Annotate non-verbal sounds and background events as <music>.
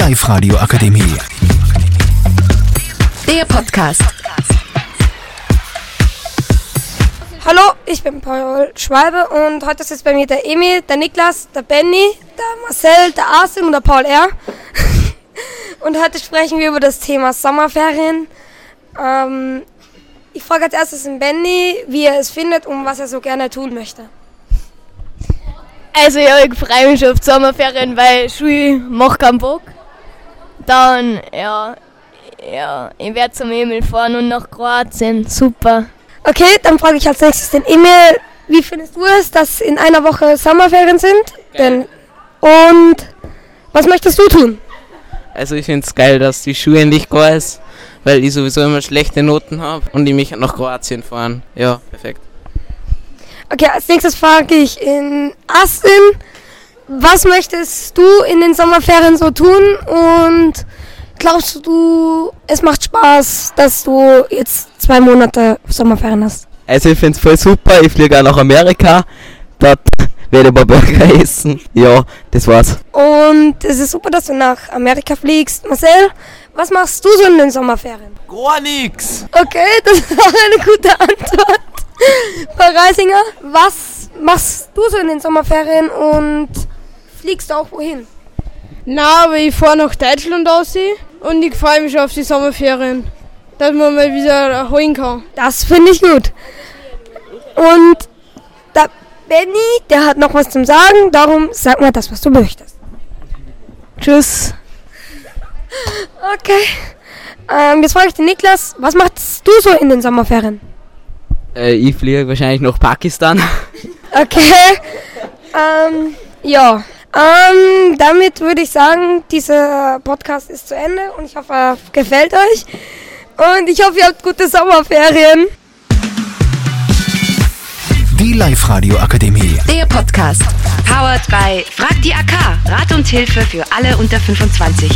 Live-Radio Akademie. Der Podcast. Hallo, ich bin Paul Schwalbe und heute ist bei mir der Emil, der Niklas, der Benny, der Marcel, der Arsene und der Paul R. <laughs> Und heute sprechen wir über das Thema Sommerferien. Ähm, ich frage als erstes den Benny, wie er es findet und was er so gerne tun möchte. Also ja, ich freue mich auf die Sommerferien, weil Schule macht keinen Bock. Dann, ja, ja, ich werde zum Emil fahren und nach Kroatien. Super. Okay, dann frage ich als nächstes den Emil, wie findest du es, dass in einer Woche Sommerferien sind? Denn, und was möchtest du tun? Also ich finde es geil, dass die Schule nicht da ist, weil ich sowieso immer schlechte Noten habe und ich mich nach Kroatien fahren. Ja, perfekt. Okay, als nächstes frage ich in Astin, was möchtest du in den Sommerferien so tun und glaubst du, es macht Spaß, dass du jetzt zwei Monate Sommerferien hast? Also ich finde es voll super, ich fliege auch nach Amerika, dort werde ich mal Burger <laughs> essen. Ja, das war's. Und es ist super, dass du nach Amerika fliegst. Marcel, was machst du so in den Sommerferien? Gar nix! Okay, das <laughs> ist auch eine gute Antwort. Frau Reisinger, was machst du so in den Sommerferien und fliegst du auch wohin? Na, aber ich fahre nach Deutschland aus und ich freue mich auf die Sommerferien, dass man mal wieder erholen kann. Das finde ich gut. Und der Benny, der hat noch was zum Sagen, darum sag mal das, was du möchtest. Tschüss. Okay. Ähm, jetzt frage ich den Niklas, was machst du so in den Sommerferien? Äh, ich fliege wahrscheinlich nach Pakistan. Okay. <laughs> ähm, ja. Ähm, damit würde ich sagen, dieser Podcast ist zu Ende und ich hoffe, er gefällt euch. Und ich hoffe, ihr habt gute Sommerferien. Die Live-Radio Akademie. Der Podcast. Powered by Frag die AK. Rat und Hilfe für alle unter 25.